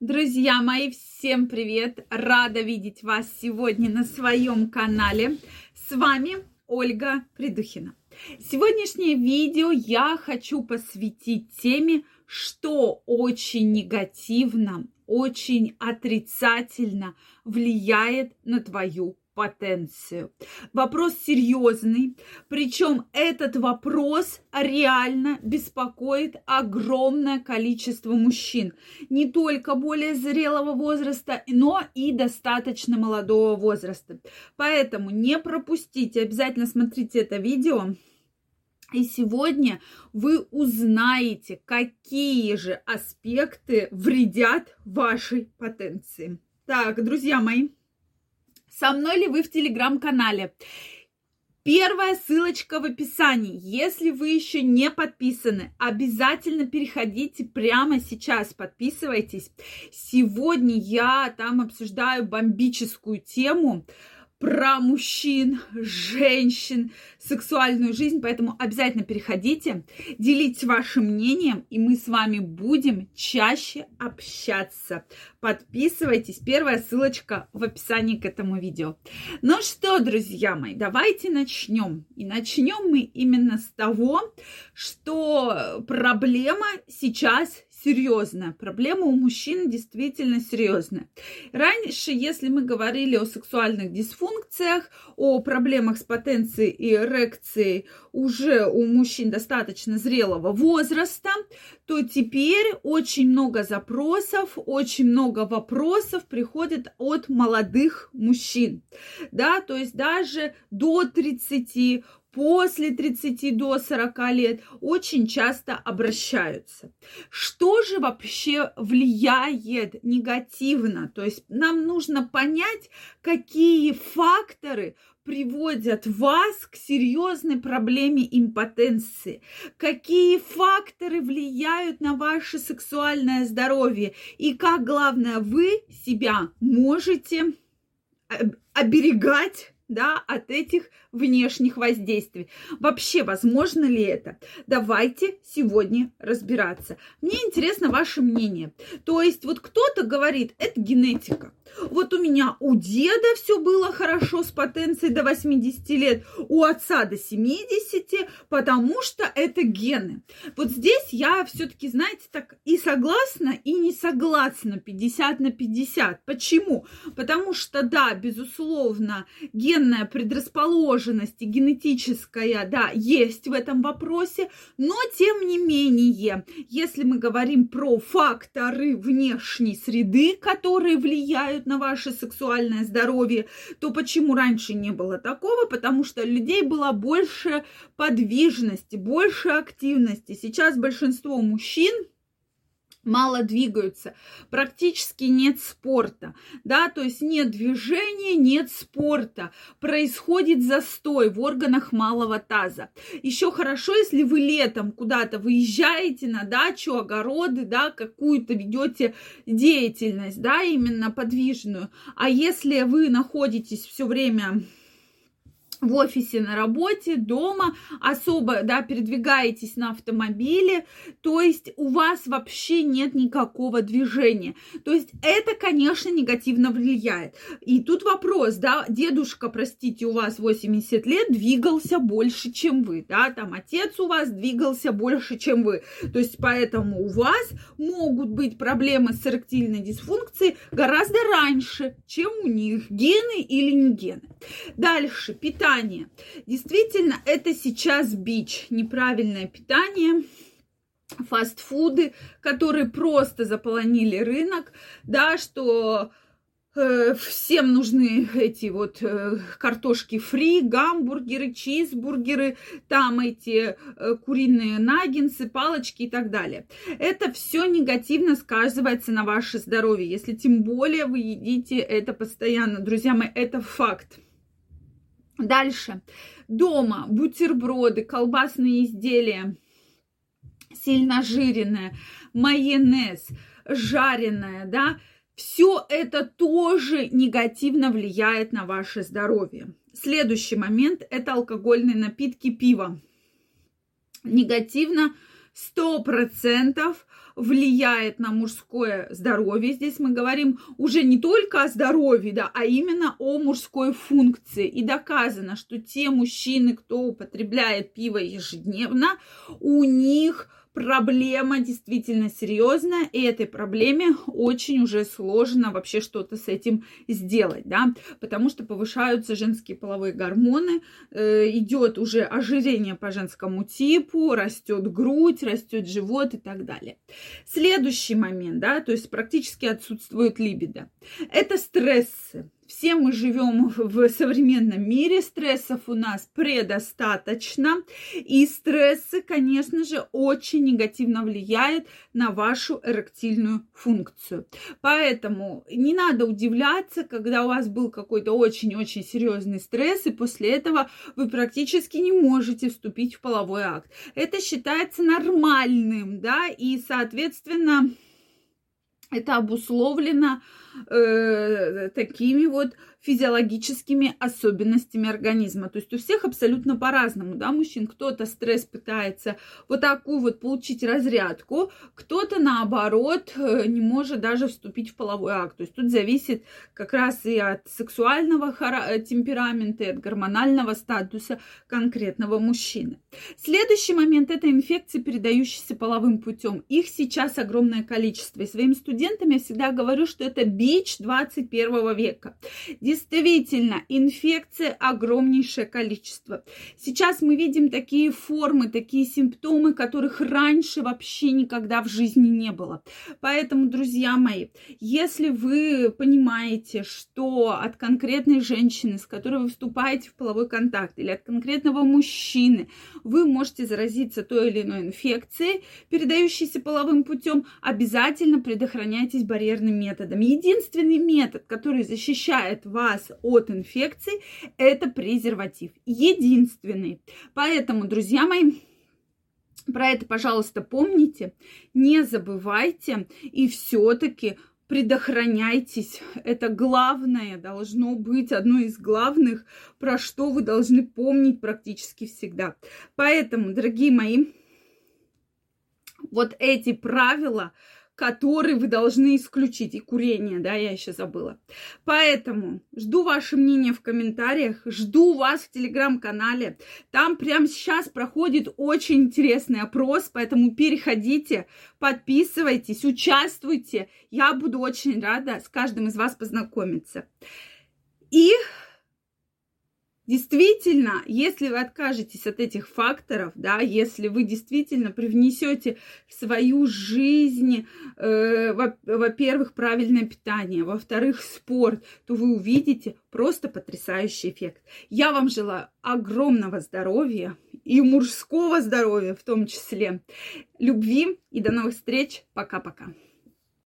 Друзья мои, всем привет! Рада видеть вас сегодня на своем канале. С вами Ольга Придухина. Сегодняшнее видео я хочу посвятить теме, что очень негативно, очень отрицательно влияет на твою потенцию. Вопрос серьезный, причем этот вопрос реально беспокоит огромное количество мужчин, не только более зрелого возраста, но и достаточно молодого возраста. Поэтому не пропустите, обязательно смотрите это видео. И сегодня вы узнаете, какие же аспекты вредят вашей потенции. Так, друзья мои, со мной ли вы в телеграм-канале? Первая ссылочка в описании. Если вы еще не подписаны, обязательно переходите прямо сейчас, подписывайтесь. Сегодня я там обсуждаю бомбическую тему про мужчин, женщин, сексуальную жизнь, поэтому обязательно переходите, делитесь вашим мнением, и мы с вами будем чаще общаться. Подписывайтесь, первая ссылочка в описании к этому видео. Ну что, друзья мои, давайте начнем. И начнем мы именно с того, что проблема сейчас серьезная. Проблема у мужчин действительно серьезная. Раньше, если мы говорили о сексуальных дисфункциях, о проблемах с потенцией и эрекцией уже у мужчин достаточно зрелого возраста, то теперь очень много запросов, очень много вопросов приходит от молодых мужчин. Да, то есть даже до 30, после 30 до 40 лет очень часто обращаются. Что же вообще влияет негативно? То есть нам нужно понять, какие факторы приводят вас к серьезной проблеме импотенции, какие факторы влияют на ваше сексуальное здоровье и как, главное, вы себя можете оберегать да, от этих внешних воздействий. Вообще, возможно ли это? Давайте сегодня разбираться. Мне интересно ваше мнение. То есть, вот кто-то говорит, это генетика. Вот у меня у деда все было хорошо с потенцией до 80 лет, у отца до 70, потому что это гены. Вот здесь я все-таки, знаете, так и согласна, и не согласна 50 на 50. Почему? Потому что, да, безусловно, генная предрасположенность и генетическая, да, есть в этом вопросе, но тем не менее, если мы говорим про факторы внешней среды, которые влияют на ваше сексуальное здоровье, то почему раньше не было такого? Потому что людей было больше подвижности, больше активности. Сейчас большинство мужчин мало двигаются, практически нет спорта, да, то есть нет движения, нет спорта, происходит застой в органах малого таза. Еще хорошо, если вы летом куда-то выезжаете на дачу, огороды, да, какую-то ведете деятельность, да, именно подвижную, а если вы находитесь все время в офисе, на работе, дома, особо, да, передвигаетесь на автомобиле, то есть у вас вообще нет никакого движения. То есть это, конечно, негативно влияет. И тут вопрос, да, дедушка, простите, у вас 80 лет, двигался больше, чем вы, да, там отец у вас двигался больше, чем вы. То есть поэтому у вас могут быть проблемы с эректильной дисфункцией гораздо раньше, чем у них, гены или не гены. Дальше, питание питание. Действительно, это сейчас бич. Неправильное питание, фастфуды, которые просто заполонили рынок, да, что э, всем нужны эти вот э, картошки фри, гамбургеры, чизбургеры, там эти э, куриные наггинсы, палочки и так далее. Это все негативно сказывается на ваше здоровье, если тем более вы едите это постоянно. Друзья мои, это факт. Дальше. Дома бутерброды, колбасные изделия, сильно жиренное, майонез, жареное, да, все это тоже негативно влияет на ваше здоровье. Следующий момент – это алкогольные напитки, пиво. Негативно 100% влияет на мужское здоровье. Здесь мы говорим уже не только о здоровье, да, а именно о мужской функции. И доказано, что те мужчины, кто употребляет пиво ежедневно, у них проблема действительно серьезная, и этой проблеме очень уже сложно вообще что-то с этим сделать, да, потому что повышаются женские половые гормоны, э, идет уже ожирение по женскому типу, растет грудь, растет живот и так далее. Следующий момент, да, то есть практически отсутствует либидо. Это стрессы. Все мы живем в современном мире, стрессов у нас предостаточно, и стрессы, конечно же, очень негативно влияют на вашу эректильную функцию. Поэтому не надо удивляться, когда у вас был какой-то очень-очень серьезный стресс, и после этого вы практически не можете вступить в половой акт. Это считается нормальным, да, и, соответственно, это обусловлено такими вот физиологическими особенностями организма. То есть у всех абсолютно по-разному, да, мужчин. Кто-то стресс пытается вот такую вот получить разрядку, кто-то наоборот э, не может даже вступить в половой акт. То есть тут зависит как раз и от сексуального э, темперамента, и от гормонального статуса конкретного мужчины. Следующий момент это инфекции, передающиеся половым путем. Их сейчас огромное количество. И своим студентам я всегда говорю, что это бич 21 века. Действительно, инфекции огромнейшее количество. Сейчас мы видим такие формы, такие симптомы, которых раньше вообще никогда в жизни не было. Поэтому, друзья мои, если вы понимаете, что от конкретной женщины, с которой вы вступаете в половой контакт, или от конкретного мужчины, вы можете заразиться той или иной инфекцией, передающейся половым путем, обязательно предохраняйтесь барьерным методом. Единственный метод, который защищает вас от инфекций, это презерватив. Единственный. Поэтому, друзья мои, про это, пожалуйста, помните, не забывайте и все-таки предохраняйтесь. Это главное, должно быть одно из главных, про что вы должны помнить практически всегда. Поэтому, дорогие мои, вот эти правила – который вы должны исключить. И курение, да, я еще забыла. Поэтому жду ваше мнение в комментариях, жду вас в телеграм-канале. Там прямо сейчас проходит очень интересный опрос, поэтому переходите, подписывайтесь, участвуйте. Я буду очень рада с каждым из вас познакомиться. И Действительно, если вы откажетесь от этих факторов, да, если вы действительно привнесете в свою жизнь, э, во-первых, правильное питание, во-вторых, спорт, то вы увидите просто потрясающий эффект. Я вам желаю огромного здоровья и мужского здоровья в том числе, любви и до новых встреч. Пока-пока.